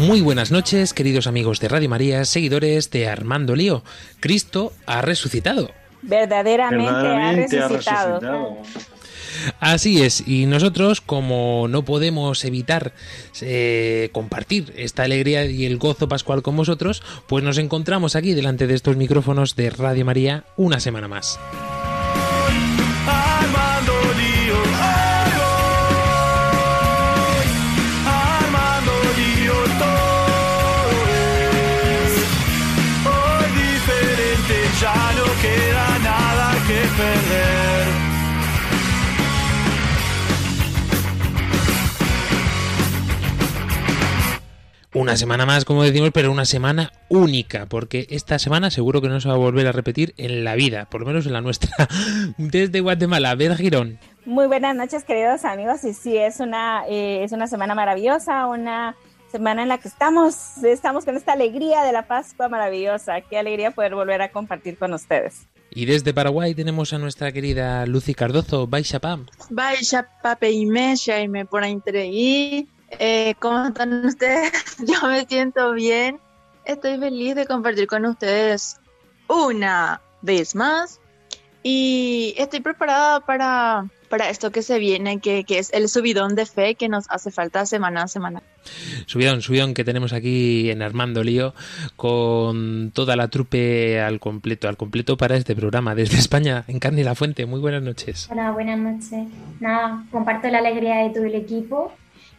Muy buenas noches, queridos amigos de Radio María, seguidores de Armando Lío. Cristo ha resucitado. Verdaderamente, Verdaderamente ha resucitado. Así es, y nosotros, como no podemos evitar eh, compartir esta alegría y el gozo pascual con vosotros, pues nos encontramos aquí delante de estos micrófonos de Radio María una semana más. Una semana más, como decimos, pero una semana única, porque esta semana seguro que no se va a volver a repetir en la vida, por lo menos en la nuestra. Desde Guatemala, Beth Girón. Muy buenas noches, queridos amigos. Y sí, es una, eh, es una semana maravillosa, una semana en la que estamos, estamos con esta alegría de la Pascua maravillosa. Qué alegría poder volver a compartir con ustedes. Y desde Paraguay tenemos a nuestra querida Lucy Cardozo, Baixa Pam. Vaya pape y mecha y me por ahí. Eh, ¿Cómo están ustedes? Yo me siento bien. Estoy feliz de compartir con ustedes una vez más. Y estoy preparada para, para esto que se viene, que, que es el subidón de fe que nos hace falta semana a semana. Subidón, subidón que tenemos aquí en Armando Lío con toda la trupe al completo, al completo para este programa desde España, en Carne y la Fuente. Muy buenas noches. Hola, buenas noches. Nada, comparto la alegría de todo el equipo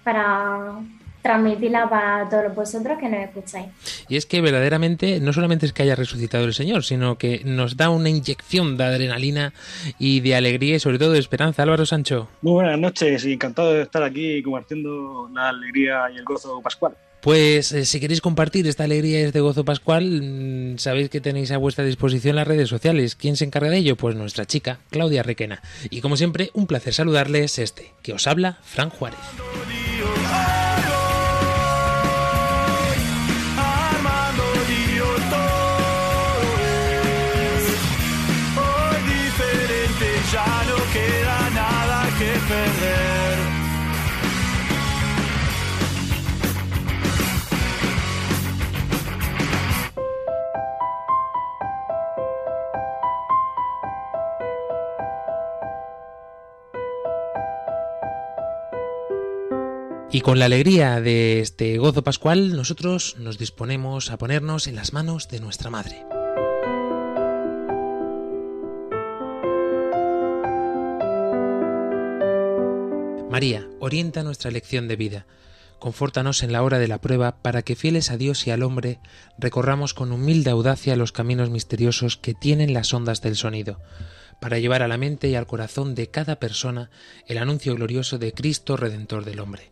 para transmitirla para todos vosotros que nos escucháis. Y es que verdaderamente no solamente es que haya resucitado el Señor, sino que nos da una inyección de adrenalina y de alegría y sobre todo de esperanza. Álvaro Sancho. Muy buenas noches y encantado de estar aquí compartiendo la alegría y el gozo pascual. Pues eh, si queréis compartir esta alegría y este gozo pascual, mm, sabéis que tenéis a vuestra disposición las redes sociales. ¿Quién se encarga de ello? Pues nuestra chica, Claudia Requena. Y como siempre, un placer saludarles este, que os habla, Fran Juárez. Y con la alegría de este gozo pascual, nosotros nos disponemos a ponernos en las manos de nuestra Madre. María, orienta nuestra elección de vida. Confórtanos en la hora de la prueba para que fieles a Dios y al hombre recorramos con humilde audacia los caminos misteriosos que tienen las ondas del sonido, para llevar a la mente y al corazón de cada persona el anuncio glorioso de Cristo Redentor del hombre.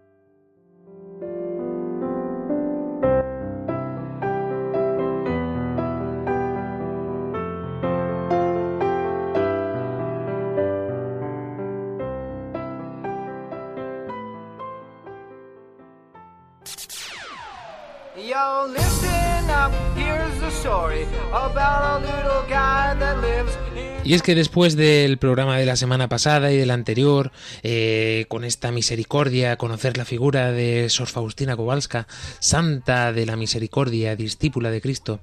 Y es que después del programa de la semana pasada y del anterior, eh, con esta misericordia, conocer la figura de Sor Faustina Kowalska, santa de la misericordia, discípula de Cristo,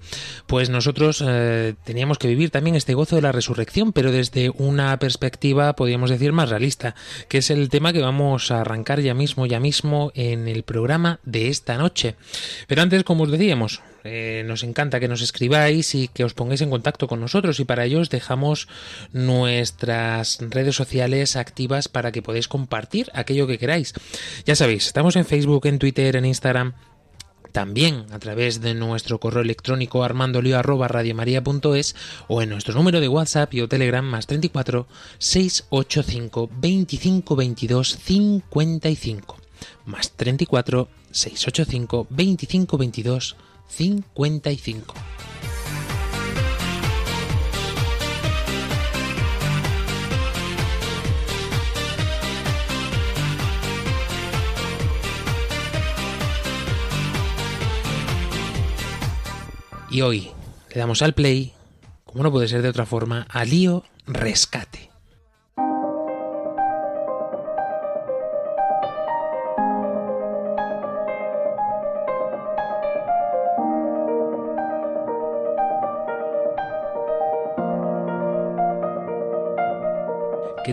pues nosotros eh, teníamos que vivir también este gozo de la resurrección, pero desde una perspectiva, podríamos decir, más realista, que es el tema que vamos a arrancar ya mismo, ya mismo en el programa de esta noche. Pero antes, como os decíamos, eh, nos encanta que nos escribáis y que os pongáis en contacto con nosotros y para ello os dejamos nuestras redes sociales activas para que podáis compartir aquello que queráis. Ya sabéis, estamos en Facebook, en Twitter, en Instagram. también a través de nuestro correo electrónico armandolio@radiomaria.es o en nuestro número de WhatsApp y o Telegram más 34 685 25 22 55 más 34 685 25 22 55. Y hoy le damos al play, como no puede ser de otra forma, a Lío Rescate.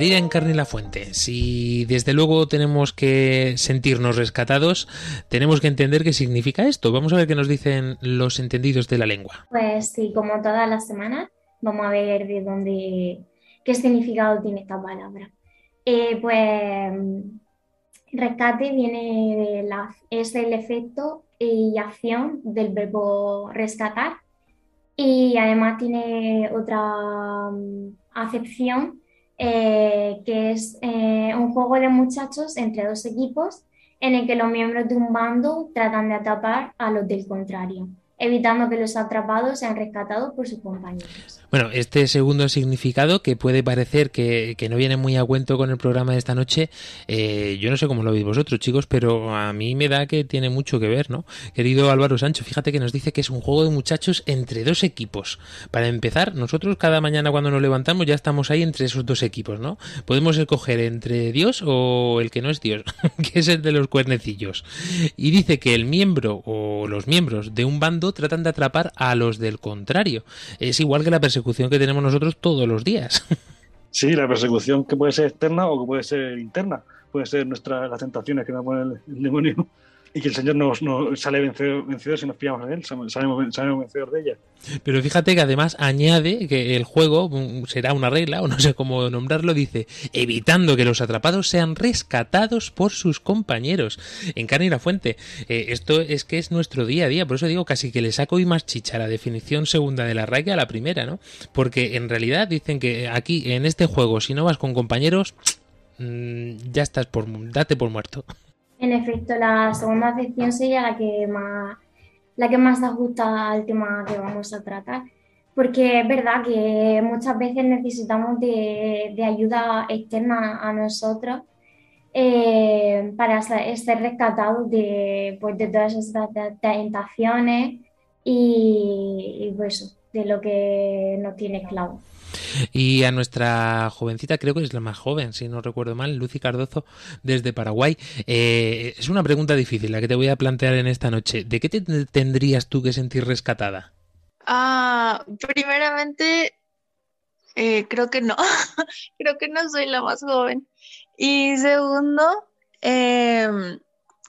Querida Encarni la Fuente, si desde luego tenemos que sentirnos rescatados, tenemos que entender qué significa esto. Vamos a ver qué nos dicen los entendidos de la lengua. Pues sí, como todas las semanas, vamos a ver de dónde, qué significado tiene esta palabra. Eh, pues rescate viene de la, es el efecto y acción del verbo rescatar y además tiene otra mm, acepción eh, que es eh, un juego de muchachos entre dos equipos en el que los miembros de un bando tratan de atrapar a los del contrario evitando que los atrapados sean rescatados por sus compañeros. Bueno, este segundo significado, que puede parecer que, no viene muy a cuento con el programa de esta noche, eh, yo no sé cómo lo veis vosotros, chicos, pero a mí me da que tiene mucho que ver, ¿no? Querido Álvaro Sancho, fíjate que nos dice que es un juego de muchachos entre dos equipos. Para empezar, nosotros cada mañana cuando nos levantamos ya estamos ahí entre esos dos equipos, ¿no? Podemos escoger entre Dios o el que no es Dios, que es el de los cuernecillos. Y dice que el miembro o los miembros de un bando tratan de atrapar a los del contrario. Es igual que la persecución que tenemos nosotros todos los días. Sí, la persecución que puede ser externa o que puede ser interna. Puede ser nuestra, las tentaciones que nos pone el demonio y que el Señor nos, sale vencedor, si nos pillamos en Él, salimos, salimos vencedor de ella. Pero fíjate que además añade que el juego mm, será una regla, o no sé cómo nombrarlo, dice, evitando que los atrapados sean rescatados por sus compañeros. En carne y la fuente. Eh, esto es que es nuestro día a día, por eso digo casi que le saco y más chicha la definición segunda de la regla a la primera, ¿no? Porque en realidad dicen que aquí, en este juego, si no vas con compañeros, mm, ya estás por, date por muerto. En efecto, la segunda sección sería la que más, la que más ajusta al tema que vamos a tratar, porque es verdad que muchas veces necesitamos de, ayuda externa a nosotros eh, para ser rescatados de, pues, de todas estas tentaciones y, y pues, de lo que nos tiene esclavos. Y a nuestra jovencita, creo que es la más joven, si no recuerdo mal, Lucy Cardozo, desde Paraguay. Eh, es una pregunta difícil la que te voy a plantear en esta noche. ¿De qué te tendrías tú que sentir rescatada? Ah, primeramente, eh, creo que no. creo que no soy la más joven. Y segundo, em,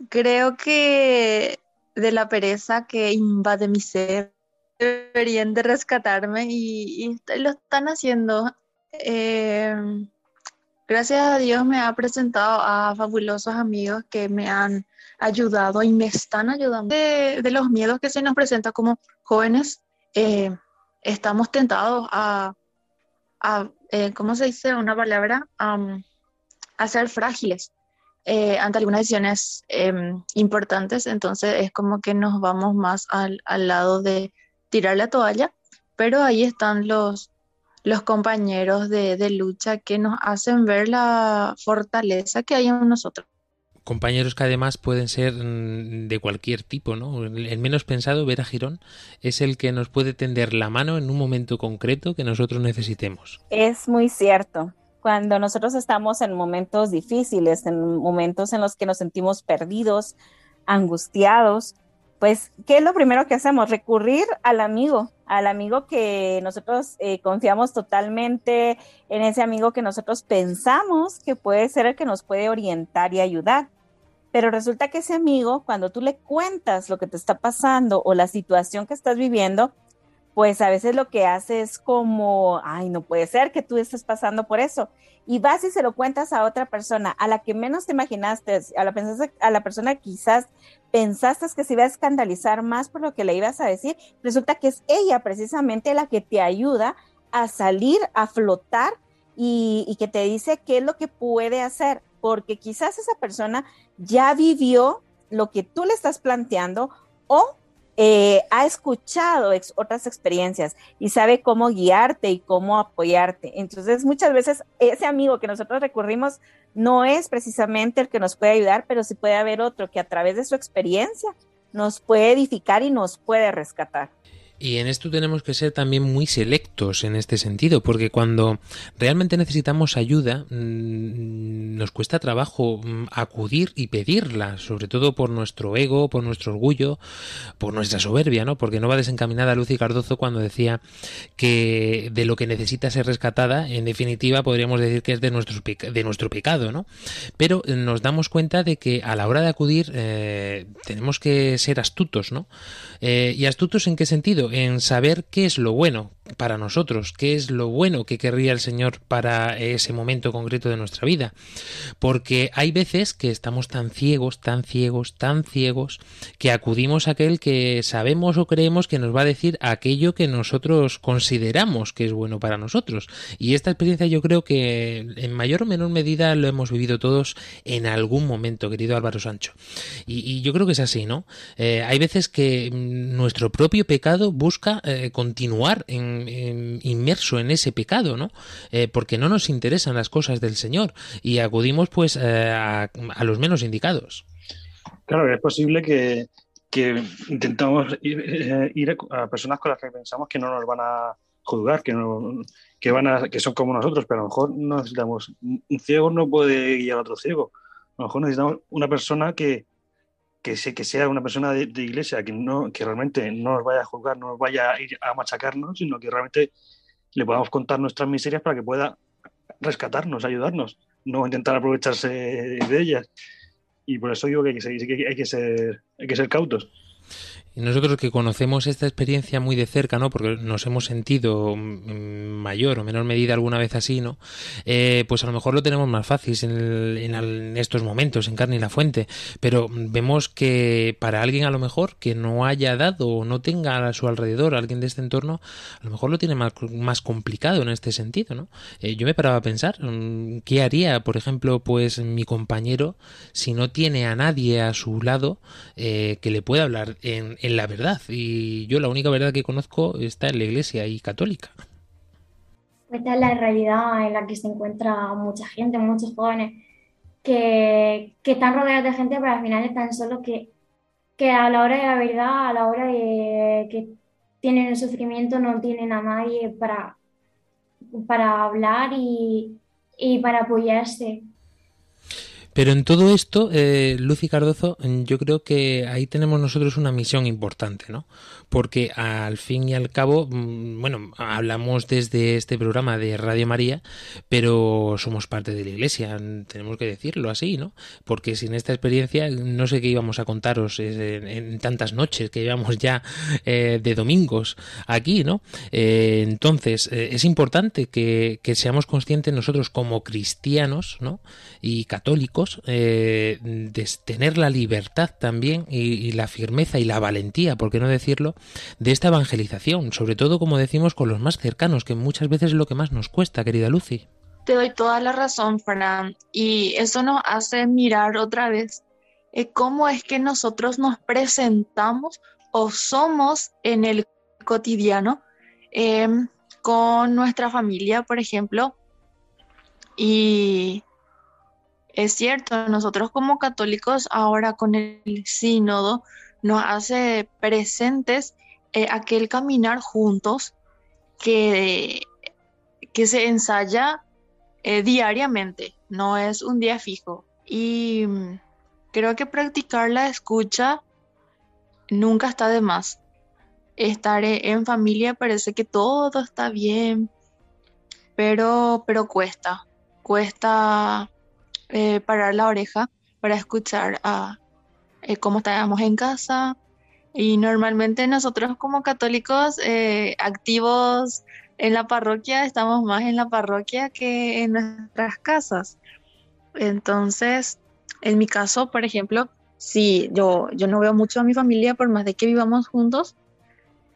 creo que de la pereza que invade mi ser deberían de rescatarme y, lo están haciendo. Eh, gracias a Dios me ha presentado a fabulosos amigos que me han ayudado y me están ayudando. De, los miedos que se nos presentan como jóvenes, eh, estamos tentados a, eh, ¿cómo se dice una palabra? a ser frágiles. ante algunas decisiones em, importantes, entonces es como que nos vamos más al lado de, tirar la toalla, pero ahí están los, los compañeros de, de, lucha que nos hacen ver la fortaleza que hay en nosotros. Compañeros que además pueden ser mm, de cualquier tipo, ¿no? El menos pensado, ver a Girón, es el que nos puede tender la mano en un momento concreto que nosotros necesitemos. Es muy cierto. Cuando nosotros estamos en momentos difíciles, en momentos en los que nos sentimos perdidos, angustiados, pues, ¿qué es lo primero que hacemos? Recurrir al amigo, al amigo que nosotros eh, confiamos totalmente, en ese amigo que nosotros pensamos que puede ser el que nos puede orientar y ayudar. Pero resulta que ese amigo, cuando tú le cuentas lo que te está pasando o la situación que estás viviendo, pues a veces lo que hace es como, ay, no puede ser que tú estés pasando por eso. Y vas y se lo cuentas a otra persona, a la que menos te imaginaste, a la, a la persona quizás pensaste que se iba a escandalizar más por lo que le ibas a decir, resulta que es ella precisamente la que te ayuda a salir, a flotar y, y que te dice qué es lo que puede hacer, porque quizás esa persona ya vivió lo que tú le estás planteando o eh, ha escuchado otras experiencias y sabe cómo guiarte y cómo apoyarte. Entonces, muchas veces ese amigo que nosotros recurrimos no es precisamente el que nos puede ayudar, pero sí puede haber otro que a través de su experiencia nos puede edificar y nos puede rescatar. Y en esto tenemos que ser también muy selectos en este sentido, porque cuando realmente necesitamos ayuda, mm, nos cuesta trabajo mm, acudir y pedirla, sobre todo por nuestro ego, por nuestro orgullo, por nuestra soberbia, ¿no? Porque no va desencaminada Lucy Cardozo cuando decía que de lo que necesita ser rescatada, en definitiva, podríamos decir que es de nuestro, de nuestro pecado, ¿no? Pero nos damos cuenta de que a la hora de acudir eh, tenemos que ser astutos, ¿no? Eh, ¿Y astutos en qué sentido? En saber qué es lo bueno para nosotros, qué es lo bueno que querría el Señor para ese momento concreto de nuestra vida. Porque hay veces que estamos tan ciegos, tan ciegos, tan ciegos, que acudimos a aquel que sabemos o creemos que nos va a decir aquello que nosotros consideramos que es bueno para nosotros. Y esta experiencia yo creo que en mayor o menor medida lo hemos vivido todos en algún momento, querido Álvaro Sancho. Y, yo creo que es así, ¿no? Eh, hay veces que nuestro propio pecado busca eh, continuar inmerso en ese pecado, ¿no? Eh, porque no nos interesan las cosas del Señor y acudimos pues eh, a, los menos indicados. Claro, es posible que, intentamos ir, a personas con las que pensamos que no nos van a juzgar, que no, que van a, que son como nosotros, pero a lo mejor necesitamos un ciego no puede guiar a otro ciego. A lo mejor necesitamos una persona que, que, que sea una persona de, iglesia que, no, que realmente no nos vaya a juzgar, no nos vaya a ir a machacarnos, sino que realmente le podamos contar nuestras miserias para que pueda rescatarnos, ayudarnos, no intentar aprovecharse de ellas. Y por eso digo que hay que, hay que, ser, hay que ser cautos. Nosotros que conocemos esta experiencia muy de cerca, ¿no? Porque nos hemos sentido en mayor o menor medida alguna vez así, ¿no? Eh, pues a lo mejor lo tenemos más fácil en, estos momentos, en carne y la fuente. Pero vemos que para alguien a lo mejor que no haya dado o no tenga a su alrededor alguien de este entorno, a lo mejor lo tiene más, más complicado en este sentido, ¿no? Eh, yo me paraba a pensar, mm, ¿qué haría, por ejemplo, pues mi compañero si no tiene a nadie a su lado eh, que le pueda hablar en en la verdad. Y yo la única verdad que conozco está en la iglesia y católica. Esta es la realidad en la que se encuentra mucha gente, muchos jóvenes que, que están rodeados de gente, pero al final están solos que, que a la hora de la verdad, a la hora de que tienen el sufrimiento, no tienen a nadie para, para hablar y, y para apoyarse. Pero en todo esto, eh, Lucy Cardozo, yo creo que ahí tenemos nosotros una misión importante, ¿no? Porque al fin y al cabo, mm, bueno, hablamos desde este programa de Radio María, pero somos parte de la Iglesia, tenemos que decirlo así, ¿no? Porque sin esta experiencia, no sé qué íbamos a contaros en, tantas noches que llevamos ya eh, de domingos aquí, ¿no? Eh, entonces, eh, es importante que, que seamos conscientes nosotros como cristianos, ¿no? Y católicos, eh, de tener la libertad también y, la firmeza y la valentía, por qué no decirlo, de esta evangelización, sobre todo como decimos con los más cercanos, que muchas veces es lo que más nos cuesta, querida Lucy. Te doy toda la razón, Fran, y eso nos hace mirar otra vez eh, cómo es que nosotros nos presentamos o somos en el cotidiano em, con nuestra familia, por ejemplo, y es cierto, nosotros como católicos ahora con el sínodo nos hace presentes eh, aquel caminar juntos que, que se ensaya eh, diariamente, no es un día fijo. Y mm, creo que practicar la escucha nunca está de más. Estar en familia parece que todo está bien, pero, pero cuesta, cuesta eh, parar la oreja para escuchar a, eh, cómo estábamos en casa, Y normalmente nosotros como católicos eh, activos en la parroquia estamos más en la parroquia que en nuestras casas. Entonces, en mi caso, por ejemplo, sí, yo, yo no veo mucho a mi familia por más de que vivamos juntos,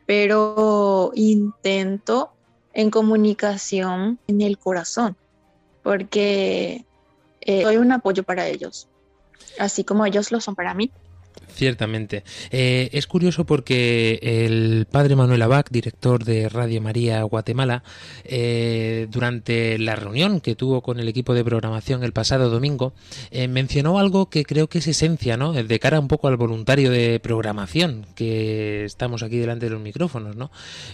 pero intento en comunicación en el corazón, porque eh, soy un apoyo para ellos, así como ellos lo son para mí. Ciertamente. Eh, es curioso porque el padre Manuel Abac, director de Radio María Guatemala, eh, durante la reunión que tuvo con el equipo de programación el pasado domingo, eh, mencionó algo que creo que es esencia, ¿no? De cara un poco al voluntario de programación, que estamos aquí delante de los micrófonos, ¿no?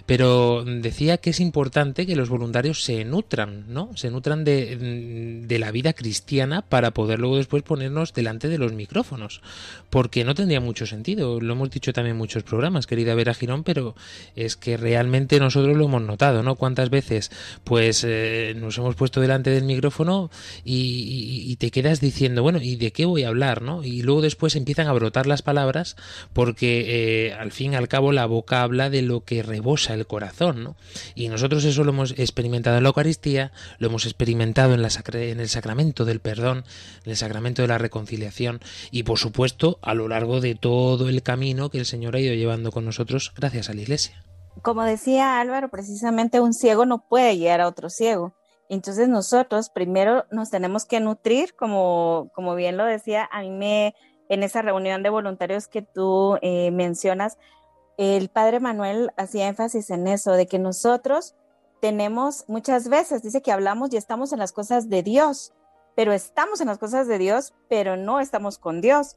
Pero decía que es importante que los voluntarios se nutran, ¿no? Se nutran de, de la vida cristiana para poder luego después ponernos delante de los micrófonos. Porque no tendría mucho sentido. Lo hemos dicho también en muchos programas, querida Vera Girón, pero es que realmente nosotros lo hemos notado, ¿no? Cuántas veces, pues, eh, nos hemos puesto delante del micrófono y, te quedas diciendo, bueno, ¿y de qué voy a hablar, no? Y luego después empiezan a brotar las palabras porque, eh, al fin y al cabo, la boca habla de lo que rebosa el corazón, ¿no? Y nosotros eso lo hemos experimentado en la Eucaristía, lo hemos experimentado en, la en el sacramento del perdón, en el sacramento de la reconciliación y, por supuesto, a lo largo de todo el camino que el Señor ha ido llevando con nosotros gracias a la Iglesia. Como decía Álvaro, precisamente un ciego no puede guiar a otro ciego. Entonces nosotros primero nos tenemos que nutrir, como, como bien lo decía, a mí me, en esa reunión de voluntarios que tú eh, mencionas, el padre Manuel hacía énfasis en eso, de que nosotros tenemos muchas veces, dice que hablamos y estamos en las cosas de Dios, pero estamos en las cosas de Dios, pero no estamos con Dios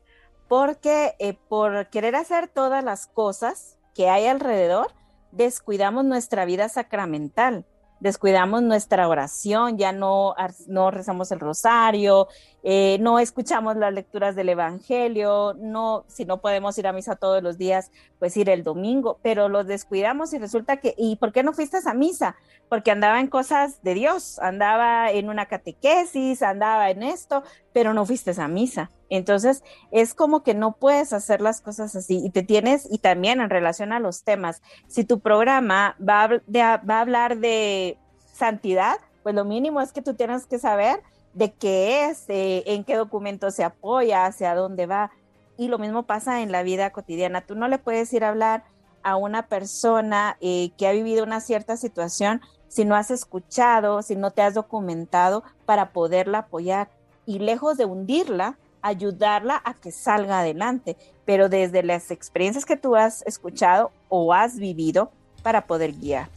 porque eh, por querer hacer todas las cosas que hay alrededor, descuidamos nuestra vida sacramental, descuidamos nuestra oración, ya no, no rezamos el rosario, eh, no escuchamos las lecturas del Evangelio, no, si no podemos ir a misa todos los días, pues ir el domingo, pero los descuidamos y resulta que, ¿y por qué no fuiste a misa? Porque andaba en cosas de Dios, andaba en una catequesis, andaba en esto, pero no fuiste a misa. Entonces, es como que no puedes hacer las cosas así y te tienes, y también en relación a los temas, si tu programa va a hablar de santidad, pues lo mínimo es que tú tienes que saber de qué es, en qué documento se apoya, hacia dónde va. Y lo mismo pasa en la vida cotidiana. Tú no le puedes ir a hablar a una persona eh, que ha vivido una cierta situación si no has escuchado, si no te has documentado para poderla apoyar. Y lejos de hundirla, ayudarla a que salga adelante, pero desde las experiencias que tú has escuchado o has vivido para poder guiar.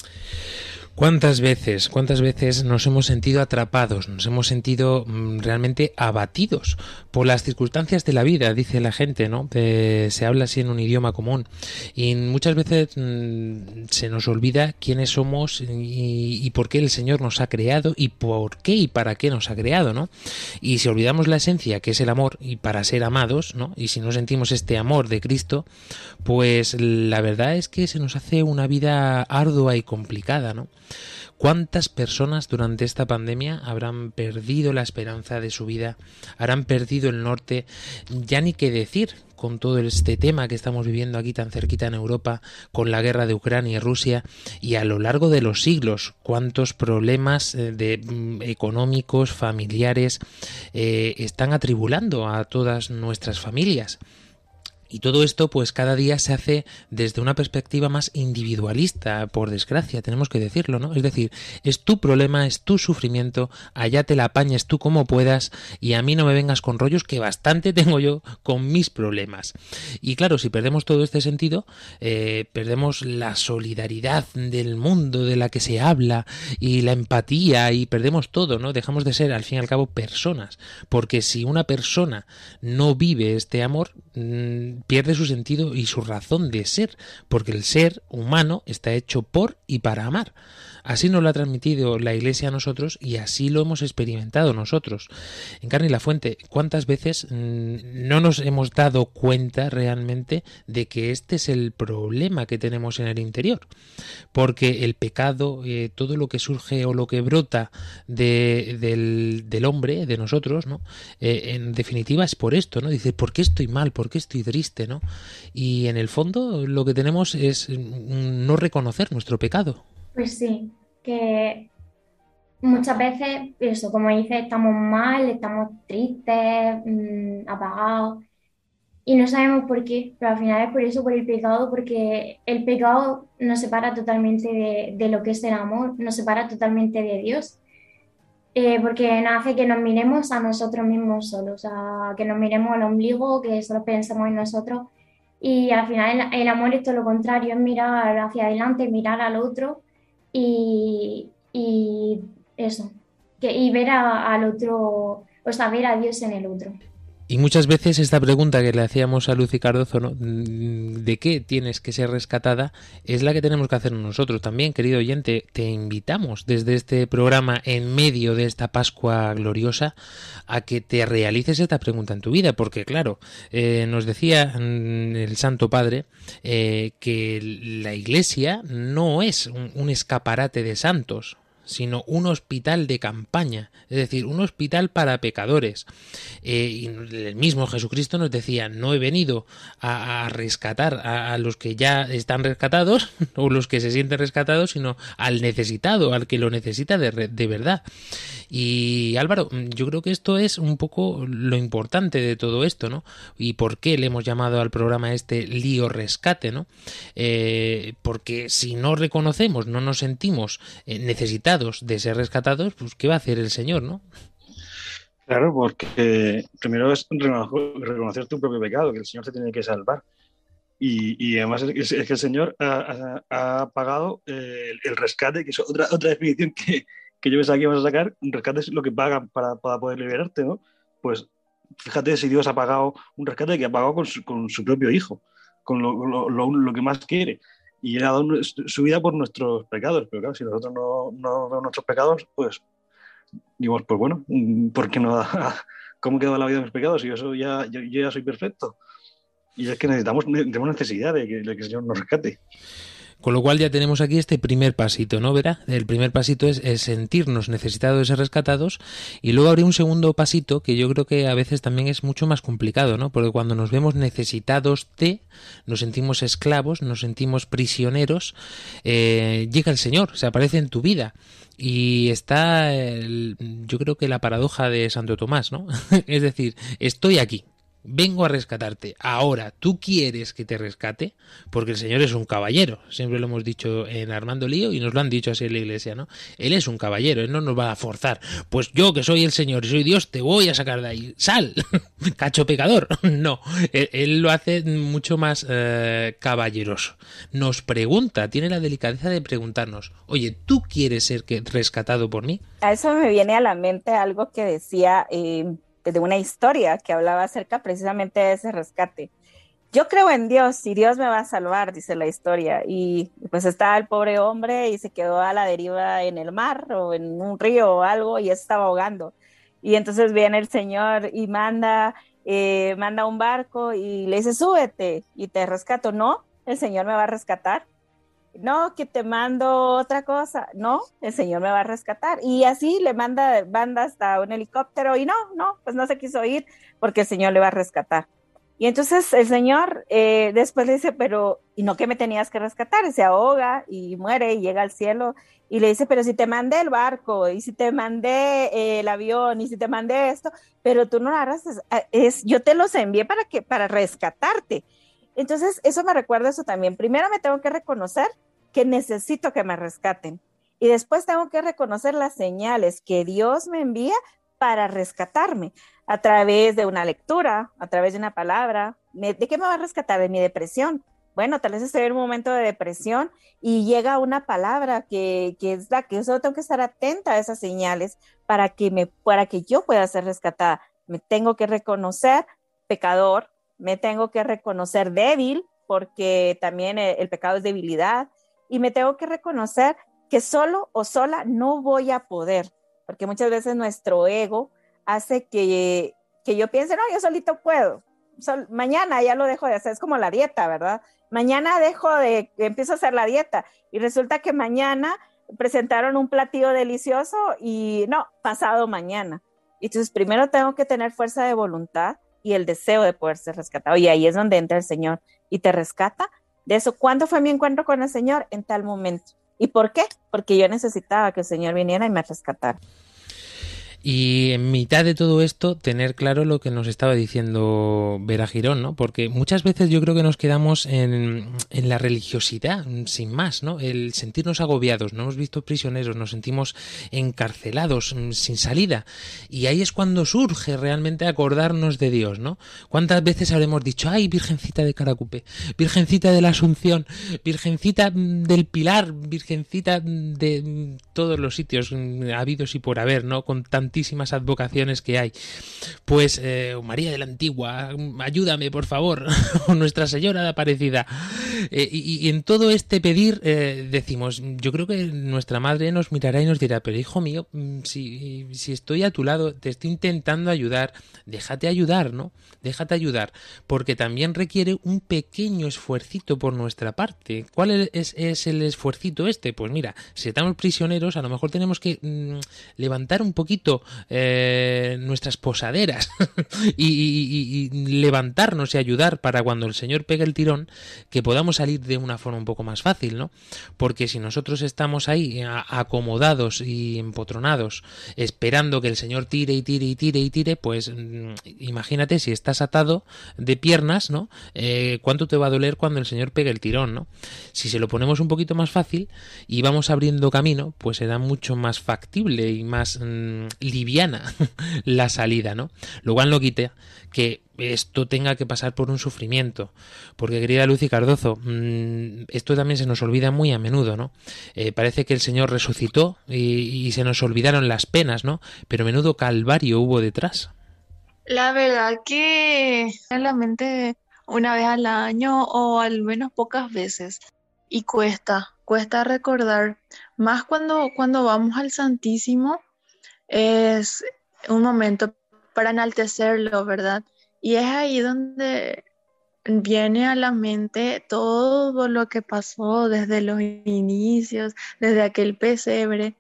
¿Cuántas veces, cuántas veces nos hemos sentido atrapados, nos hemos sentido mm, realmente abatidos por las circunstancias de la vida, dice la gente, ¿no? se habla así en un idioma común y muchas veces mm, se nos olvida quiénes somos y, por qué el Señor nos ha creado y por qué y para qué nos ha creado, ¿no? Y si olvidamos la esencia que es el amor y para ser amados, ¿no? Y si no sentimos este amor de Cristo, pues la verdad es que se nos hace una vida ardua y complicada, ¿no? ¿Cuántas personas durante esta pandemia habrán perdido la esperanza de su vida? ¿Habrán perdido el norte? Ya ni qué decir con todo este tema que estamos viviendo aquí tan cerquita en Europa, con la guerra de Ucrania y Rusia, y a lo largo de los siglos, cuántos problemas eh, de, mm, económicos, familiares, eh, están atribulando a todas nuestras familias. Y todo esto, pues cada día se hace desde una perspectiva más individualista, por desgracia, tenemos que decirlo, ¿no? Es decir, es tu problema, es tu sufrimiento, allá te la apañes tú como puedas y a mí no me vengas con rollos que bastante tengo yo con mis problemas. Y claro, si perdemos todo este sentido, eh, perdemos la solidaridad del mundo de la que se habla y la empatía y perdemos todo, ¿no? Dejamos de ser, al fin y al cabo, personas. Porque si una persona no vive este amor, mm, pierde su sentido y su razón de ser, porque el ser humano está hecho por y para amar. Así nos lo ha transmitido la Iglesia a nosotros y así lo hemos experimentado nosotros. En carne y la fuente, ¿cuántas veces mm, no nos hemos dado cuenta realmente de que este es el problema que tenemos en el interior? Porque el pecado, eh, todo lo que surge o lo que brota de, del, hombre, de nosotros, ¿no? Eh, en definitiva es por esto, ¿no? Dice, ¿por qué estoy mal? ¿Por qué estoy triste? ¿No? Y en el fondo lo que tenemos es no reconocer nuestro pecado. Pues sí, que muchas veces, eso, como dice, estamos mal, estamos tristes, mm, apagados, y no sabemos por qué, pero al final es por eso, por el pecado, porque el pecado nos separa totalmente de lo que es el amor, nos separa totalmente de Dios. Eh, porque hace que nos miremos a nosotros mismos solos, a que nos miremos al ombligo, que solo pensemos en nosotros. Y al final el, amor es todo lo contrario, es mirar hacia adelante, mirar al otro y, y eso, que, y ver al otro, o sea, ver a Dios en el otro. Y muchas veces esta pregunta que le hacíamos a Lucy Cardozo, ¿De qué tienes que ser rescatada? Es la que tenemos que hacer nosotros también, querido oyente. Te invitamos desde este programa, en medio de esta Pascua gloriosa, a que te realices esta pregunta en tu vida, porque claro, eh, nos decía mm, el Santo Padre eh, que la Iglesia no es un escaparate de santos, sino un hospital de campaña, es decir, un hospital para pecadores. Eh, y el mismo Jesucristo nos decía, no he venido a, rescatar a, los que ya están rescatados o los que se sienten rescatados, sino al necesitado, al que lo necesita de, de verdad. Y Álvaro, yo creo que esto es un poco lo importante de todo esto, ¿no? Y por qué le hemos llamado al programa este lío rescate, ¿no? Eh, porque si no reconocemos, no nos sentimos eh, necesitados de ser rescatados, pues ¿qué va a hacer el Señor, no? Claro, porque primero es reconocer tu propio pecado, que el Señor te tiene que salvar. Y, además es, que el Señor ha, pagado el, el, rescate, que es otra, otra definición que, que yo pensaba que ibas a sacar, un rescate es lo que pagan para, para poder liberarte, ¿no? Pues fíjate si Dios ha pagado un rescate que ha pagado con su, con su propio hijo, con lo, lo, lo, que más quiere. Y él ha dado su vida por nuestros pecados. Pero claro, si nosotros no, no vemos nuestros pecados, pues digo, pues bueno, ¿por qué no? ¿Cómo queda la vida de mis pecados? Yo, soy ya, yo, ya soy perfecto. Y es que necesitamos, tenemos necesidad de que el Señor nos rescate. Con lo cual ya tenemos aquí este primer pasito, ¿no, Verá? El primer pasito es, sentirnos necesitados de ser rescatados y luego habría un segundo pasito que yo creo que a veces también es mucho más complicado, ¿no? Porque cuando nos vemos necesitados de, nos sentimos esclavos, nos sentimos prisioneros, eh, llega el Señor, se aparece en tu vida. Y está, yo creo que la paradoja de Santo Tomás, ¿no? es decir, estoy aquí, vengo a rescatarte. Ahora, ¿tú quieres que te rescate? Porque el Señor es un caballero. Siempre lo hemos dicho en Armando Lío y nos lo han dicho así en la iglesia, ¿no? Él es un caballero, Él no nos va a forzar. Pues yo que soy el Señor y soy Dios, te voy a sacar de ahí. ¡Sal! ¡Cacho pecador! no, él, lo hace mucho más eh, caballeroso. Nos pregunta, tiene la delicadeza de preguntarnos, oye, ¿tú quieres ser rescatado por mí? A eso me viene a la mente algo que decía... Eh de una historia que hablaba acerca precisamente de ese rescate. Yo creo en Dios y Dios me va a salvar, dice la historia. Y pues estaba el pobre hombre y se quedó a la deriva en el mar o en un río o algo y estaba ahogando. Y entonces viene el Señor y manda, eh, manda un barco y le dice, súbete y te rescato. No, el Señor me va a rescatar no, que te mando otra cosa, no, el Señor me va a rescatar. Y así le manda, manda hasta un helicóptero y no, no, pues no se quiso ir porque el Señor le va a rescatar. Y entonces el Señor eh, después le dice, pero, ¿y no que me tenías que rescatar? se ahoga y muere y llega al cielo y le dice, pero si te mandé el barco y si te mandé eh, el avión y si te mandé esto, pero tú no harás, es, yo te los envié para que, para rescatarte. Entonces, eso me recuerda eso también. Primero me tengo que reconocer que necesito que me rescaten y después tengo que reconocer las señales que Dios me envía para rescatarme a través de una lectura, a través de una palabra. ¿De qué me va a rescatar? De mi depresión. Bueno, tal vez estoy en un momento de depresión y llega una palabra que, que es la que yo solo tengo que estar atenta a esas señales para que, me, para que yo pueda ser rescatada. Me tengo que reconocer pecador, me tengo que reconocer débil, porque también el, pecado es debilidad, y me tengo que reconocer que solo o sola no voy a poder, porque muchas veces nuestro ego hace que, que yo piense, no, yo solito puedo. mañana ya lo dejo de hacer, es como la dieta, ¿verdad? Mañana dejo de, empiezo a hacer la dieta y resulta que mañana presentaron un platillo delicioso y no, pasado mañana. Entonces, primero tengo que tener fuerza de voluntad, y el deseo de poder ser rescatado. Y ahí es donde entra el Señor y te rescata de eso. ¿Cuándo fue mi encuentro con el Señor? En tal momento. ¿Y por qué? Porque yo necesitaba que el Señor viniera y me rescatara. Y en mitad de todo esto, tener claro lo que nos estaba diciendo Vera Girón, ¿no? Porque muchas veces yo creo que nos quedamos en, en la religiosidad, sin más, ¿no? El sentirnos agobiados, nos hemos visto prisioneros, nos sentimos encarcelados, mm, sin salida. Y ahí es cuando surge realmente acordarnos de Dios, ¿no? ¿Cuántas veces habremos dicho, ay, Virgencita de Caracupe, Virgencita de la Asunción, Virgencita mm, del Pilar, Virgencita de mm, todos los sitios habidos y por haber, ¿no? Con tanto advocaciones que hay. Pues eh, María de la Antigua, ayúdame por favor, o Nuestra Señora de Aparecida. Eh, y, en todo este pedir eh, decimos, yo creo que nuestra madre nos mirará y nos dirá, pero hijo mío, mm, si, si estoy a tu lado, te estoy intentando ayudar, déjate ayudar, ¿no? Déjate ayudar, porque también requiere un pequeño esfuercito por nuestra parte. ¿Cuál es, es el esfuercito este? Pues mira, si estamos prisioneros, a lo mejor tenemos que mm, levantar un poquito eh, nuestras posaderas y, levantarnos y ayudar para cuando el Señor pegue el tirón, que podamos salir de una forma un poco más fácil, ¿no? Porque si nosotros estamos ahí acomodados y empotronados, esperando que el Señor tire y tire y tire y tire, pues mm, imagínate si estás atado de piernas, ¿no? Eh, ¿Cuánto te va a doler cuando el Señor pegue el tirón, ¿no? Si se lo ponemos un poquito más fácil y vamos abriendo camino, pues será mucho más factible y más mm, liviana la salida, ¿no? Lo cual no quita que esto tenga que pasar por un sufrimiento. Porque, querida Lucy Cardozo, mm, esto también se nos olvida muy a menudo, ¿no? Eh, parece que el Señor resucitó y, y, se nos olvidaron las penas, ¿no? Pero menudo calvario hubo detrás. La verdad que solamente una vez al año o al menos pocas veces. Y cuesta, cuesta recordar, más cuando, cuando vamos al Santísimo, es un momento para enaltecerlo, ¿verdad? Y es ahí donde viene a la mente todo lo que pasó desde los inicios, desde aquel pesebre,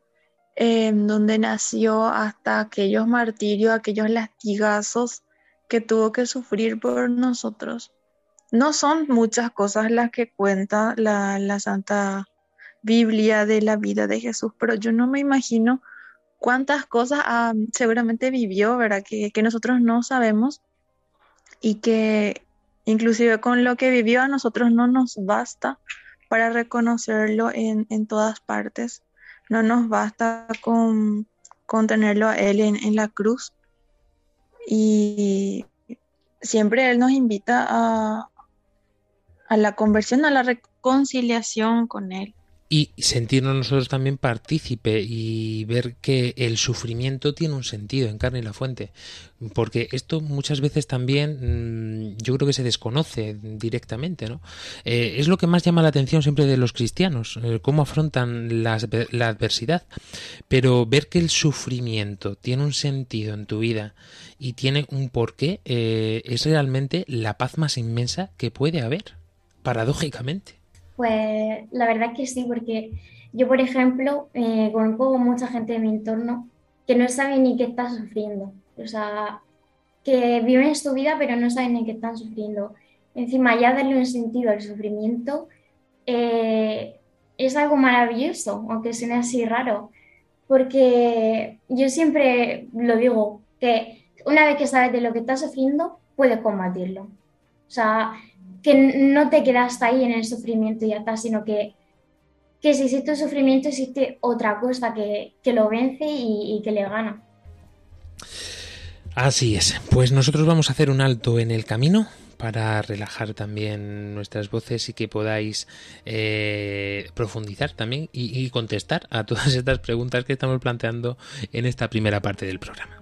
em, donde nació hasta aquellos martirios, aquellos lastigazos que tuvo que sufrir por nosotros. No son muchas cosas las que cuenta la, la Santa Biblia de la vida de Jesús, pero yo no me imagino cuántas cosas ah, seguramente vivió, ¿verdad? Que, nosotros no sabemos y que inclusive con lo que vivió a nosotros no nos basta para reconocerlo en, todas partes. No nos basta con, tenerlo a Él en, la cruz. Y siempre Él nos invita a, a la conversión, a la reconciliación con Él y sentirnos nosotros también partícipe y ver que el sufrimiento tiene un sentido en carne y la fuente. Porque esto muchas veces también mm, yo creo que se desconoce directamente, ¿no? Eh, es lo que más llama la atención siempre de los cristianos, eh, cómo afrontan la, adversidad. Pero ver que el sufrimiento tiene un sentido en tu vida y tiene un porqué eh, es realmente la paz más inmensa que puede haber, paradójicamente. Pues la verdad es que sí, porque yo, por ejemplo, eh, conozco mucha gente de mi entorno que no sabe ni qué está sufriendo. O sea, que viven su vida pero no saben ni qué están sufriendo. Encima, ya darle un sentido al sufrimiento eh, es algo maravilloso, aunque suene así raro. Porque yo siempre lo digo, que una vez que sabes de lo que estás sufriendo, puedes combatirlo. O sea, que no te quedas ahí en el sufrimiento y ya está, sino que, que si existe un sufrimiento existe otra cosa que, lo vence y, que le gana. Así es, pues nosotros vamos a hacer un alto en el camino para relajar también nuestras voces y que podáis eh, profundizar también y contestar a todas estas preguntas que estamos planteando en esta primera parte del programa.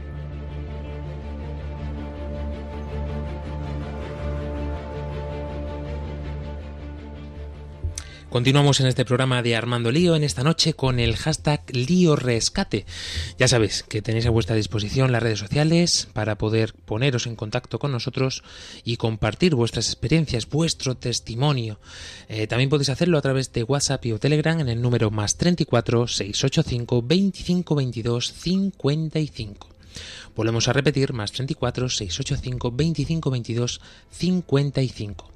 Continuamos en este programa de Armando Lío en esta noche con el hashtag Lío Rescate. Ya sabéis que tenéis a vuestra disposición las redes sociales para poder poneros en contacto con nosotros y compartir vuestras experiencias, vuestro testimonio. Eh, también podéis hacerlo a través de WhatsApp y o Telegram en el número más 34 685 25 22 55. Volvemos a repetir, más 34 685 25 22 55.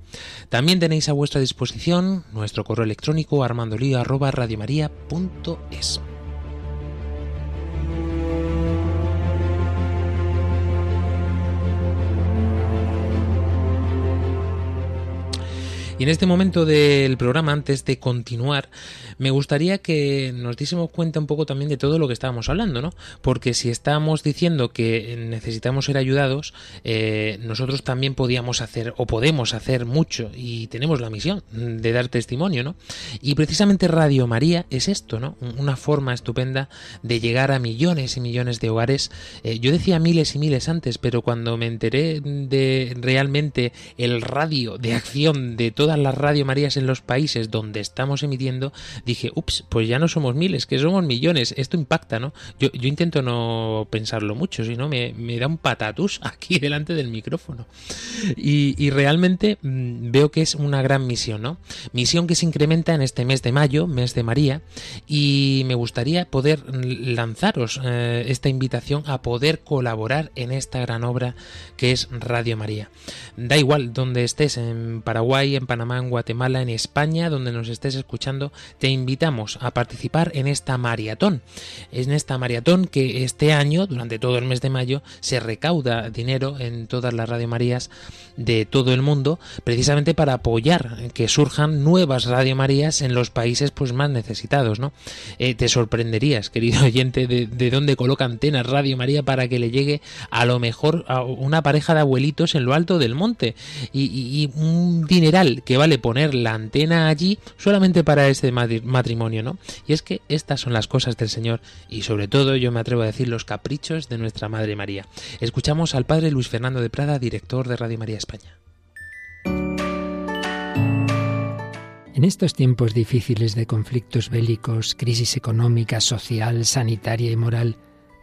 También tenéis a vuestra disposición nuestro correo electrónico armandolio@radiomaria.es. Y en este momento del programa, antes de continuar, me gustaría que nos diésemos cuenta un poco también de todo lo que estábamos hablando, ¿no? Porque si estábamos diciendo que necesitamos ser ayudados, eh, nosotros también podíamos hacer o podemos hacer mucho y tenemos la misión de dar testimonio, ¿no? Y precisamente Radio María es esto, ¿no? Una forma estupenda de llegar a millones y millones de hogares. Eh, yo decía miles y miles antes, pero cuando me enteré de realmente el radio de acción de todas las Radio Marías en los países donde estamos emitiendo, dije, ups, pues ya no somos miles, que somos millones. Esto impacta, ¿no? Yo, yo intento no pensarlo mucho, si no me, me, da un patatús aquí delante del micrófono. Y, y realmente mmm, veo que es una gran misión, ¿no? Misión que se incrementa en este mes de mayo, mes de María, y me gustaría poder lanzaros eh, esta invitación a poder colaborar en esta gran obra que es Radio María. Da igual donde estés, en Paraguay, en Panamá, en Guatemala, en España, donde nos estés escuchando, te invitamos a participar en esta maratón. En esta maratón que este año, durante todo el mes de mayo, se recauda dinero en todas las Radio Marías de todo el mundo, precisamente para apoyar que surjan nuevas Radio Marías en los países pues más necesitados, ¿no? Eh, te sorprenderías, querido oyente, de, de dónde coloca antenas Radio María para que le llegue a lo mejor a una pareja de abuelitos en lo alto del monte y un dineral que vale poner la antena allí solamente para ese matrimonio, ¿no? Y es que estas son las cosas del Señor y sobre todo yo me atrevo a decir los caprichos de nuestra Madre María. Escuchamos al Padre Luis Fernando de Prada, director de Radio María España. En estos tiempos difíciles de conflictos bélicos, crisis económica, social, sanitaria y moral,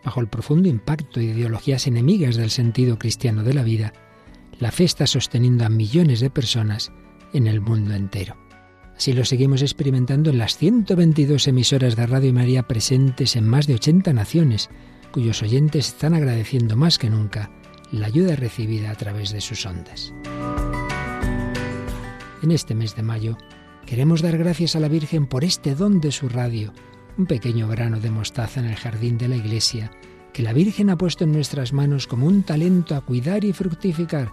bajo el profundo impacto de ideologías enemigas del sentido cristiano de la vida, la fe está sosteniendo a millones de personas en el mundo entero. Así lo seguimos experimentando en las 122 emisoras de Radio María presentes en más de 80 naciones, cuyos oyentes están agradeciendo más que nunca la ayuda recibida a través de sus ondas. En este mes de mayo, Queremos dar gracias a la Virgen por este don de su radio, un pequeño grano de mostaza en el jardín de la iglesia, que la Virgen ha puesto en nuestras manos como un talento a cuidar y fructificar,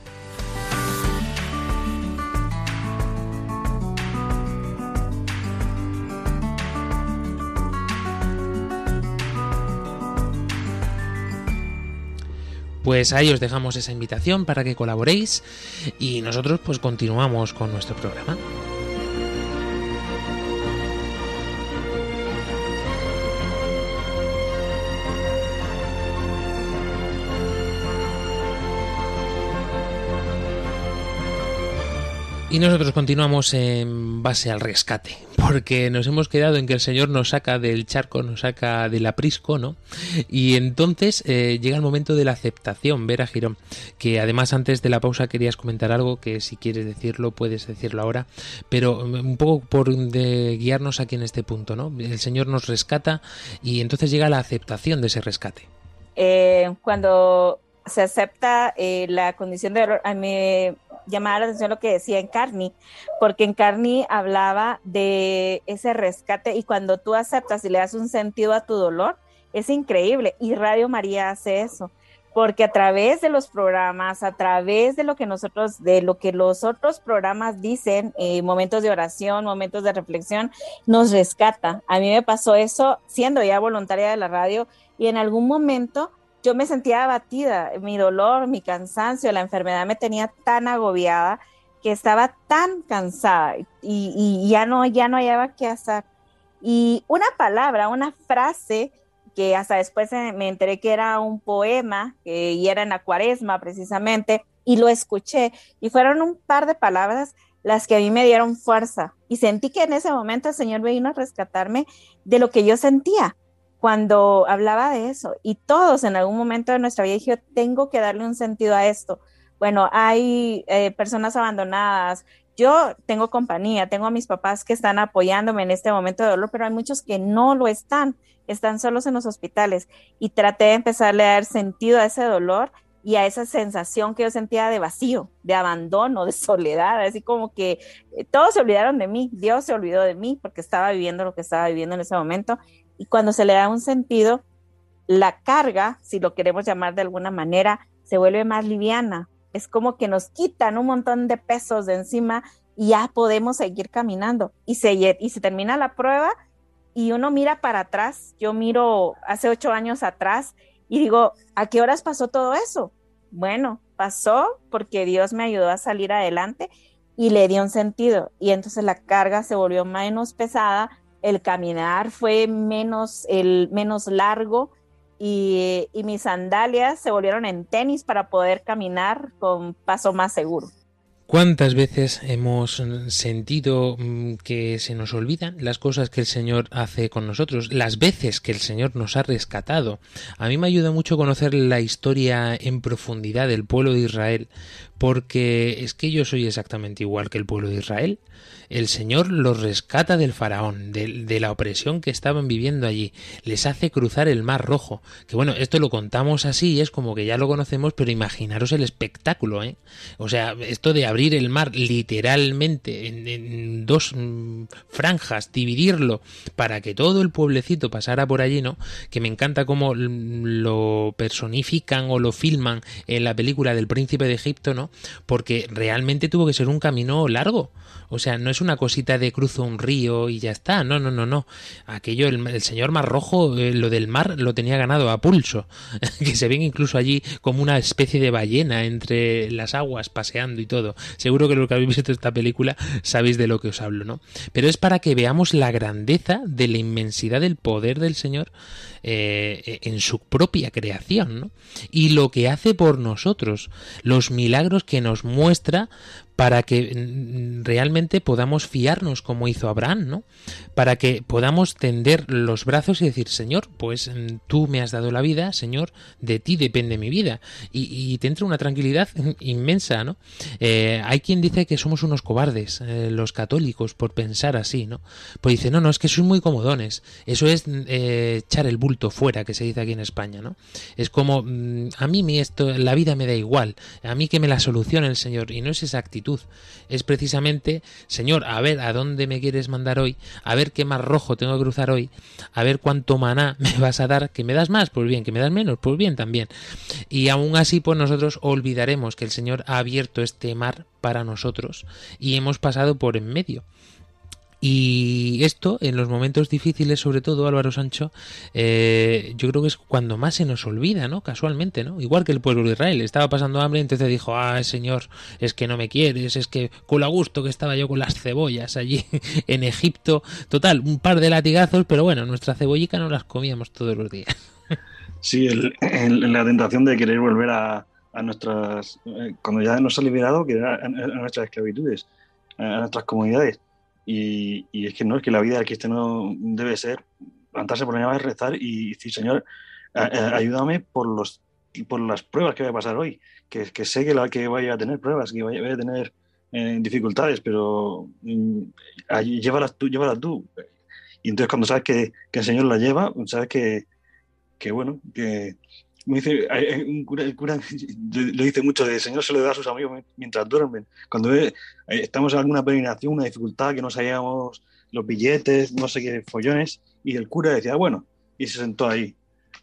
Pues ahí os dejamos esa invitación para que colaboréis y nosotros pues continuamos con nuestro programa. Y nosotros continuamos en base al rescate, porque nos hemos quedado en que el Señor nos saca del charco, nos saca del aprisco, ¿no? Y entonces eh, llega el momento de la aceptación, Vera Girón, que además antes de la pausa querías comentar algo que si quieres decirlo puedes decirlo ahora, pero mm, un poco por guiarnos aquí en este punto, ¿no? El Señor nos rescata y entonces llega la aceptación de ese rescate. Eh, cuando se acepta eh, la condición de a mí llamaba la atención lo que decía en Carney, porque en Carney hablaba de ese rescate y cuando tú aceptas y le das un sentido a tu dolor, es increíble. Y Radio María hace eso, porque a través de los programas, a través de lo que nosotros, de lo que los otros programas dicen, eh, momentos de oración, momentos de reflexión, nos rescata. A mí me pasó eso siendo ya voluntaria de la radio y en algún momento yo me sentía abatida, mi dolor, mi cansancio, la enfermedad me tenía tan agobiada que estaba tan cansada y, ya no ya no hallaba qué hacer. Y una palabra, una frase que hasta después me enteré que era un poema y era en la cuaresma precisamente y lo escuché y fueron un par de palabras las que a mí me dieron fuerza y sentí que en ese momento el Señor vino a rescatarme de lo que yo sentía cuando hablaba de eso. Y todos en algún momento de nuestra vida dijeron, tengo que darle un sentido a esto. Bueno, hay eh, personas abandonadas. Yo tengo compañía, tengo a mis papás que están apoyándome en este momento de dolor, pero hay muchos que no lo están, están solos en los hospitales. Y traté de empezarle a dar sentido a ese dolor y a esa sensación que yo sentía de vacío, de abandono, de soledad, así como que eh, todos se olvidaron de mí, Dios se olvidó de mí porque estaba viviendo lo que estaba viviendo en ese momento y cuando se le da un sentido, la carga, si lo queremos llamar de alguna manera, se vuelve más liviana. Es como que nos quitan un montón de pesos de encima y ya podemos seguir caminando. Y se, y se termina la prueba y uno mira para atrás. Yo miro hace ocho años atrás y digo, ¿a qué horas pasó todo eso? Bueno, pasó porque Dios me ayudó a salir adelante y le dio un sentido. Y entonces la carga se volvió menos pesada, el caminar fue menos, el, menos largo y, y, mis sandalias se volvieron en tenis para poder caminar con paso más seguro. ¿Cuántas veces hemos sentido mm, que se nos olvidan las cosas que el Señor hace con nosotros, las veces que el Señor nos ha rescatado? A mí me ayuda mucho conocer la historia en profundidad del pueblo de Israel, porque es que yo soy exactamente igual que el pueblo de Israel el Señor los rescata del faraón, de, la opresión que estaban viviendo allí, les hace cruzar el mar rojo, que bueno, esto lo contamos así, es como que ya lo conocemos, pero imaginaros el espectáculo, ¿eh? O sea, esto de abrir el mar literalmente en, dos mm, franjas, dividirlo para que todo el pueblecito pasara por allí, ¿no? Que me encanta cómo lo personifican o lo filman en la película del príncipe de Egipto, ¿no? Porque realmente tuvo que ser un camino largo. O sea, no es una cosita de cruzo un río y ya está. No, no, no, no. Aquello, el, señor Mar Rojo, eh, lo del mar lo tenía ganado a pulso. que se ven incluso allí como una especie de ballena entre las aguas paseando y todo. Seguro que los que habéis visto esta película sabéis de lo que os hablo, ¿no? Pero es para que veamos la grandeza de la inmensidad del poder del Señor eh, en su propia creación, ¿no? Y lo que hace por nosotros, los milagros que nos muestra para que mm, realmente podamos fiarnos como hizo Abraham, ¿no? Para que podamos tender los brazos y decir, Señor, pues mm, tú me has dado la vida, Señor, de ti depende mi vida. Y, te entra una tranquilidad inmensa, ¿no? Eh, hay quien dice que somos unos cobardes, eh, los católicos, por pensar así, ¿no? Pues dice, no, no, es que sois muy comodones. Eso es eh, echar el bulto fuera, que se dice aquí en España, ¿no? Es como, mm, a mí esto, la vida me da igual, a mí que me la solucione el Señor, y no es esa actitud es precisamente, Señor, a ver a dónde me quieres mandar hoy, a ver qué mar rojo tengo que cruzar hoy, a ver cuánto maná me vas a dar, que me das más, pues bien, que me das menos, pues bien también. Y aún así, pues nosotros olvidaremos que el Señor ha abierto este mar para nosotros y hemos pasado por en medio. Y esto, en los momentos difíciles, sobre todo, Álvaro Sancho, eh, yo creo que es cuando más se nos olvida, ¿no? Casualmente, ¿no? Igual que el pueblo de Israel, estaba pasando hambre, entonces dijo, ah, Señor, es que no me quieres, es que con lo gusto que estaba yo con las cebollas allí en Egipto. Total, un par de latigazos, pero bueno, nuestra cebollica no las comíamos todos los días. Sí, la tentación de querer volver a, nuestras, eh, cuando ya nos ha liberado, que a, a nuestras esclavitudes, a nuestras comunidades y, es que no, es que la vida del cristiano debe ser levantarse por la mañana, rezar y decir, Señor, ayúdame por los por las pruebas que voy a pasar hoy, que, que sé que, la, que vaya a tener pruebas, que vaya, a tener eh, dificultades, pero mm, llévalas tú, llévalas tú. Y entonces cuando sabes que, que el Señor la lleva, sabes que, que bueno, que, dice, un cura, el cura lo dice mucho, de Señor se lo da a sus amigos mientras duermen. Cuando eh, estamos en alguna peregrinación, una dificultad, que no sabíamos los billetes, no sé qué follones, y el cura decía, bueno, y se sentó ahí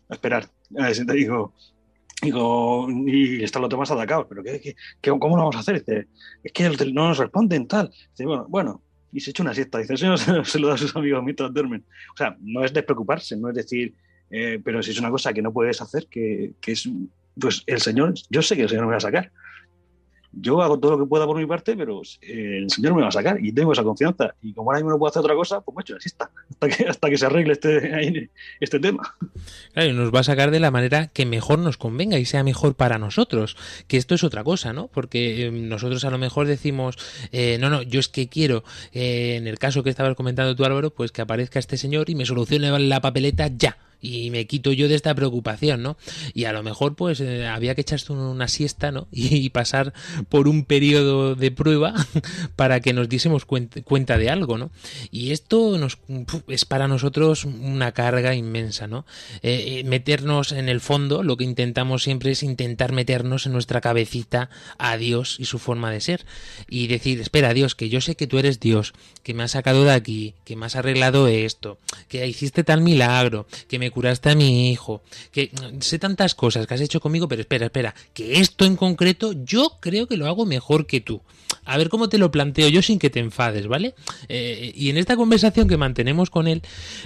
a esperar. Y digo, digo, y están los demás atacados, pero ¿qué, qué, cómo lo vamos a hacer? es que no nos responden tal. Dice, bueno, bueno, y se echa una siesta. Dice, el Señor se lo da a sus amigos mientras duermen. O sea, no es de preocuparse, no es decir, eh, pero si es una cosa que no puedes hacer, que, que, es, pues el Señor, yo sé que el Señor me va a sacar yo hago todo lo que pueda por mi parte, pero eh, el Señor me va a sacar y tengo esa confianza. Y como ahora mismo no puedo hacer otra cosa, pues me hecho así está, hasta que, hasta que se arregle este, este tema. Claro, y nos va a sacar de la manera que mejor nos convenga y sea mejor para nosotros, que esto es otra cosa, ¿no? Porque eh, nosotros a lo mejor decimos, eh, no, no, yo es que quiero, en el caso que estabas comentando tú Álvaro, pues que aparezca este señor y me solucione la papeleta ya y me quito yo de esta preocupación, ¿no? Y a lo mejor pues eh, había que echarse una siesta, ¿no? Y, pasar por un periodo de prueba para que nos diésemos cuenta, de algo, ¿no? Y esto nos, es para nosotros una carga inmensa, ¿no? Eh, eh, meternos en el fondo, lo que intentamos siempre es intentar meternos en nuestra cabecita a Dios y su forma de ser y decir, espera Dios, que yo sé que tú eres Dios, que me has sacado de aquí, que me has arreglado esto, que hiciste tal milagro, que me curaste a mi hijo, que sé tantas cosas que has hecho conmigo, pero espera, espera, que esto en concreto yo creo que lo hago mejor que tú. A ver cómo te lo planteo yo sin que te enfades, ¿vale? Eh, y en esta conversación que mantenemos con él,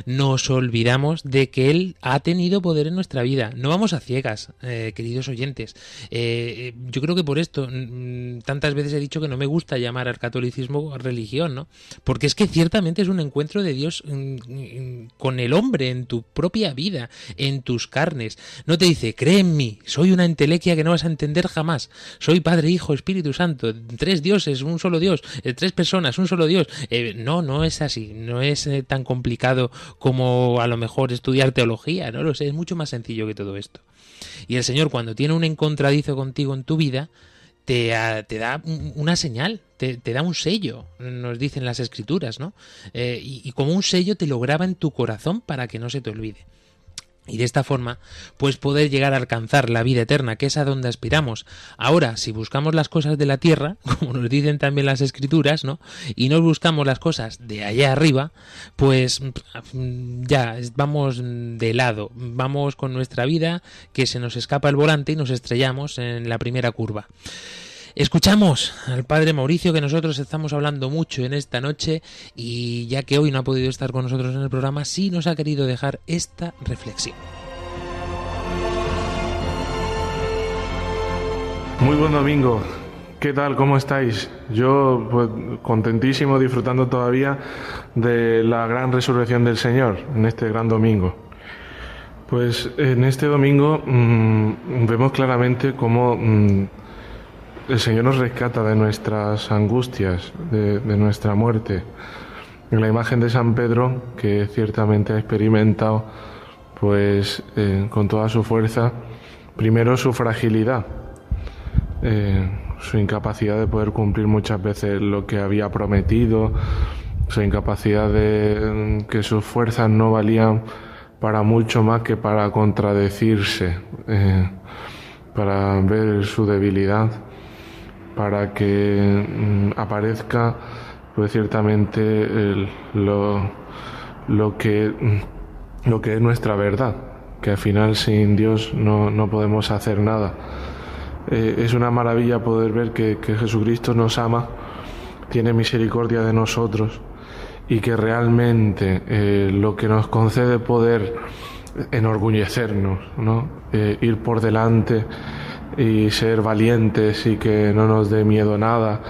nos olvidamos de que él ha tenido poder en nuestra vida. No vamos a ciegas, eh, queridos oyentes. Eh, yo creo que por esto mm, tantas veces he dicho que no me gusta llamar al catolicismo religión, ¿no? Porque es que ciertamente es un encuentro de Dios mm, mm, con el hombre en tu propia vida, en tus carnes. No te dice, cree en mí, soy una entelequia que no vas a entender jamás. Soy Padre, Hijo, Espíritu Santo, tres dioses un solo Dios, eh, tres personas, un solo Dios. Eh, no, no es así, no es eh, tan complicado como a lo mejor estudiar teología, no lo sé, es mucho más sencillo que todo esto. Y el Señor cuando tiene un encontradizo contigo en tu vida, te, te da una señal, te, da un sello, nos dicen las escrituras, ¿no? y, y como un sello te lo graba en tu corazón para que no se te olvide. Y de esta forma, pues poder llegar a alcanzar la vida eterna, que es a donde aspiramos. Ahora, si buscamos las cosas de la tierra, como nos dicen también las escrituras, ¿no? Y no buscamos las cosas de allá arriba, pues mm, ya vamos de lado, vamos con nuestra vida, que se nos escapa el volante y nos estrellamos en la primera curva. Escuchamos al padre Mauricio que nosotros estamos hablando mucho en esta noche y ya que hoy no ha podido estar con nosotros en el programa, sí nos ha querido dejar esta reflexión. Muy buen domingo. ¿Qué tal? ¿Cómo estáis? Yo pues, contentísimo disfrutando todavía de la gran resurrección del Señor en este gran domingo. Pues en este domingo mmm, vemos claramente cómo mmm, el Señor nos rescata de nuestras angustias, de, nuestra muerte. En la imagen de San Pedro, que ciertamente ha experimentado, pues eh, con toda su fuerza, primero su fragilidad, eh, su incapacidad de poder cumplir muchas veces lo que había prometido, su incapacidad de que sus fuerzas no valían para mucho más que para contradecirse, eh, para ver su debilidad para que mm, aparezca pues ciertamente lo, lo, que, mm, lo que es nuestra verdad, que al final sin Dios no, no podemos hacer nada. Eh, es una maravilla poder ver que, que Jesucristo nos ama, tiene misericordia de nosotros y que realmente eh, lo que nos concede poder enorgullecernos, ¿no? Eh, ir por delante y ser valientes y que no nos dé miedo nada.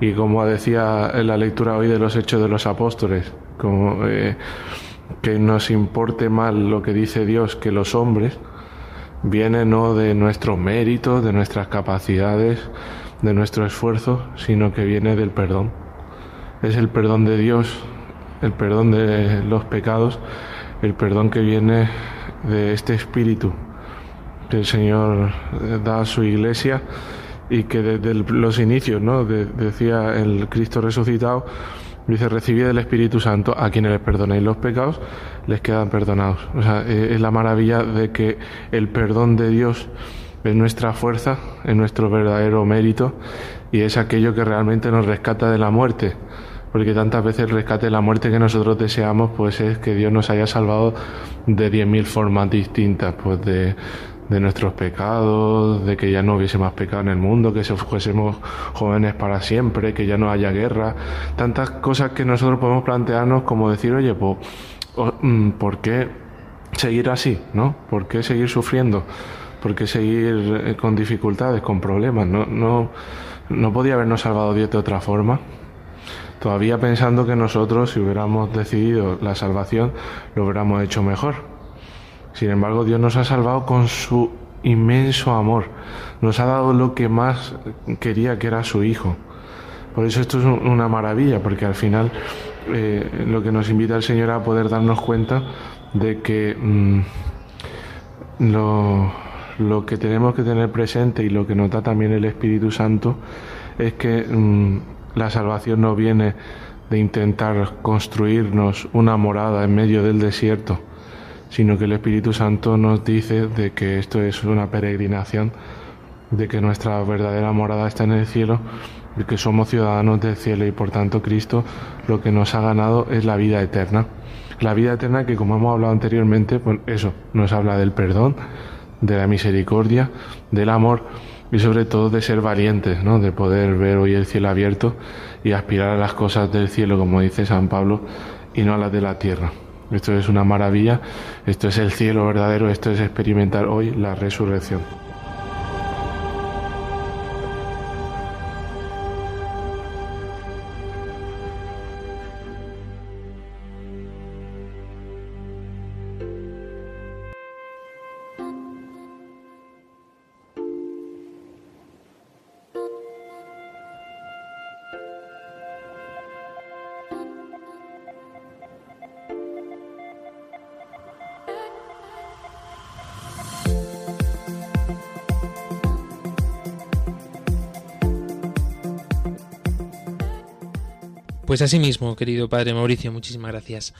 Y como decía en la lectura hoy de los Hechos de los Apóstoles, como eh, que nos importe mal lo que dice Dios que los hombres, viene no de nuestros méritos, de nuestras capacidades, de nuestro esfuerzo, sino que viene del perdón. Es el perdón de Dios, el perdón de los pecados, el perdón que viene de este espíritu que el Señor eh, da a su iglesia y que desde los inicios, ¿no? decía el Cristo resucitado, dice, recibid el Espíritu Santo, a quienes les perdonéis los pecados, les quedan perdonados. O sea, eh, es la maravilla de que el perdón de Dios es nuestra fuerza, es nuestro verdadero mérito y es aquello que realmente nos rescata de la muerte. Porque tantas veces el rescate de la muerte que nosotros deseamos, pues es que Dios nos haya salvado de diez mil formas distintas, pues de, de nuestros pecados, de que ya no hubiese más pecado en el mundo, que fuésemos jóvenes para siempre, que ya no haya guerra, tantas cosas que nosotros podemos plantearnos como decir, oye, pues, ¿por qué seguir así? ¿No? ¿Por qué seguir sufriendo? ¿Por qué seguir eh, con dificultades, con problemas? No, no, no podía habernos salvado Dios de otra forma. Todavía pensando que nosotros, si hubiéramos decidido la salvación, lo hubiéramos hecho mejor sin embargo, Dios nos ha salvado con su inmenso amor. Nos ha dado lo que más quería, que era su Hijo. Por eso esto es una maravilla, porque al final eh, lo que nos invita el Señor a poder darnos cuenta de que mm, lo, que tenemos que tener presente y lo que nos da también el Espíritu Santo es que mm, la salvación no viene de intentar construirnos una morada en medio del desierto, sino que el Espíritu Santo nos dice de que esto es una peregrinación, de que nuestra verdadera morada está en el cielo, de que somos ciudadanos del cielo y por tanto Cristo lo que nos ha ganado es la vida eterna. La vida eterna que como hemos hablado anteriormente, pues eso, nos habla del perdón, de la misericordia, del amor y sobre todo de ser valientes, ¿no? de poder ver hoy el cielo abierto y aspirar a las cosas del cielo, como dice San Pablo, y no a las de la tierra. Esto es una maravilla, esto es el cielo verdadero, esto es experimentar hoy la resurrección. Pues así mismo, querido padre Mauricio, muchísimas gracias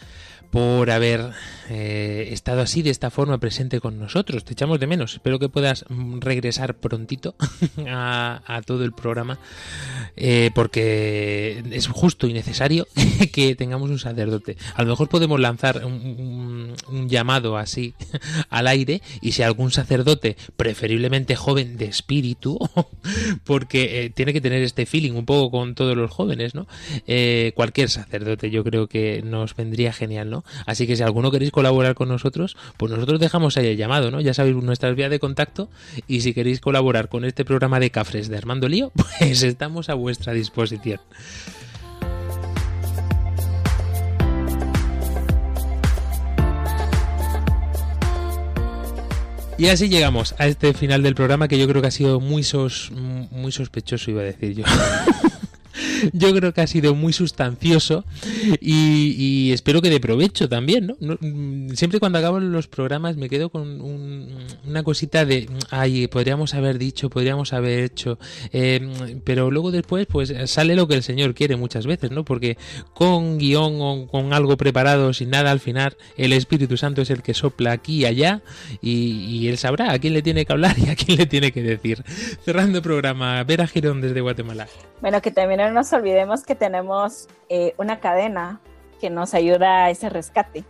por haber eh, estado así de esta forma presente con nosotros. Te echamos de menos. Espero que puedas mm, regresar prontito a, todo el programa eh, porque es justo y necesario que tengamos un sacerdote. A lo mejor podemos lanzar un, llamado así al aire y si algún sacerdote, preferiblemente joven de espíritu, porque eh, tiene que tener este feeling un poco con todos los jóvenes, ¿no? cualquier sacerdote yo creo que nos vendría genial, ¿no? Así que si alguno queréis colaborar con nosotros, pues nosotros dejamos ahí el llamado, ¿no? Ya sabéis nuestras vías de contacto y si queréis colaborar con este programa de Cafres de Armando Lío, pues estamos a vuestra disposición. Y así llegamos a este final del programa que yo creo que ha sido muy, sos, muy sospechoso, iba a decir yo. yo creo que ha sido muy sustancioso y, espero que de provecho también, ¿no? Mm, siempre cuando acabo los programas me quedo con una cosita de, ay, podríamos haber dicho, podríamos haber hecho, eh, pero luego después pues sale lo que el Señor quiere muchas veces, ¿no? Porque con guion o con algo preparado, sin nada al final, el Espíritu Santo es el que sopla aquí y allá y, Él sabrá a quién le tiene que hablar y a quién le tiene que decir. Cerrando el programa, Vera Girón desde Guatemala. Bueno, que también no nos olvidemos que tenemos eh, una cadena que nos ayuda a ese rescate,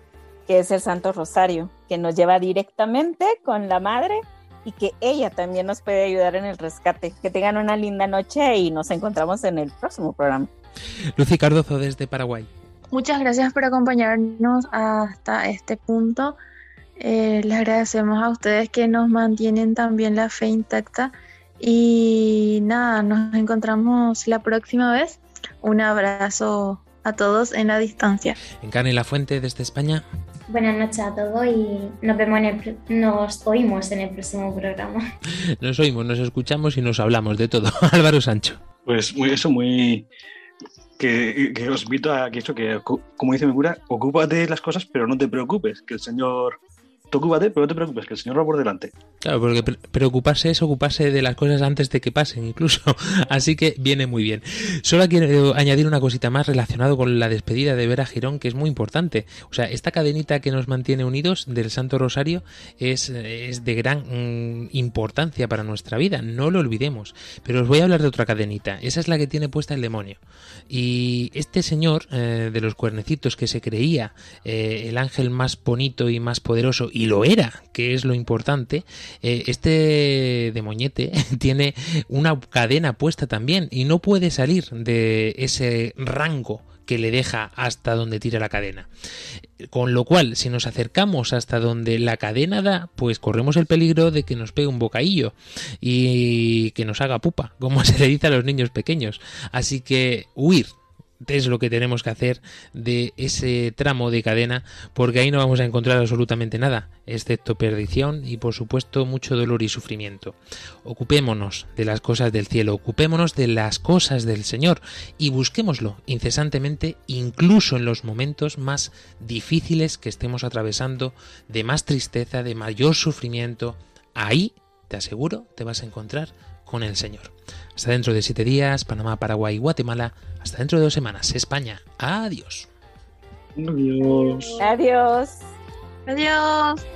que es el Santo Rosario, que nos lleva directamente con la Madre y que ella también nos puede ayudar en el rescate. Que tengan una linda noche y nos encontramos en el próximo programa. Lucy Cardozo desde Paraguay. Muchas gracias por acompañarnos hasta este punto. Eh, les agradecemos a ustedes que nos mantienen también la fe intacta y nada, nos encontramos la próxima vez. Un abrazo a todos en la distancia. Encarne La Fuente desde España. Buenas noches a todos y nos vemos nos oímos en el próximo programa. Nos oímos, nos escuchamos y nos hablamos de todo. Álvaro Sancho. Pues muy, eso muy que, os invito a que eso que como dice mi cura, ocúpate de las cosas, pero no te preocupes, que el Señor tú ocúpate, pero no te preocupes, que el Señor va por delante. Claro, porque preocuparse es ocuparse de las cosas antes de que pasen, incluso. Así que viene muy bien. Solo quiero añadir una cosita más relacionado con la despedida de Vera Girón, que es muy importante. O sea, esta cadenita que nos mantiene unidos del Santo Rosario es, es de gran mm, importancia para nuestra vida, no lo olvidemos. Pero os voy a hablar de otra cadenita. Esa es la que tiene puesta el demonio. Y este señor eh, de los cuernecitos que se creía eh, el ángel más bonito y más poderoso y lo era, que es lo importante, eh, este demoñete tiene una cadena puesta también y no puede salir de ese rango que le deja hasta donde tira la cadena. Con lo cual, si nos acercamos hasta donde la cadena da, pues corremos el peligro de que nos pegue un bocadillo y que nos haga pupa, como se le dice a los niños pequeños. Así que huir es lo que tenemos que hacer de ese tramo de cadena, porque ahí no vamos a encontrar absolutamente nada, excepto perdición y por supuesto mucho dolor y sufrimiento. Ocupémonos de las cosas del cielo, ocupémonos de las cosas del Señor y busquémoslo incesantemente, incluso en los momentos más difíciles que estemos atravesando, de más tristeza, de mayor sufrimiento. Ahí, te aseguro, te vas a encontrar con el Señor. Hasta dentro de siete días, Panamá, Paraguay, Guatemala. Hasta dentro de dos semanas, España. Adiós. Adiós. Adiós. Adiós.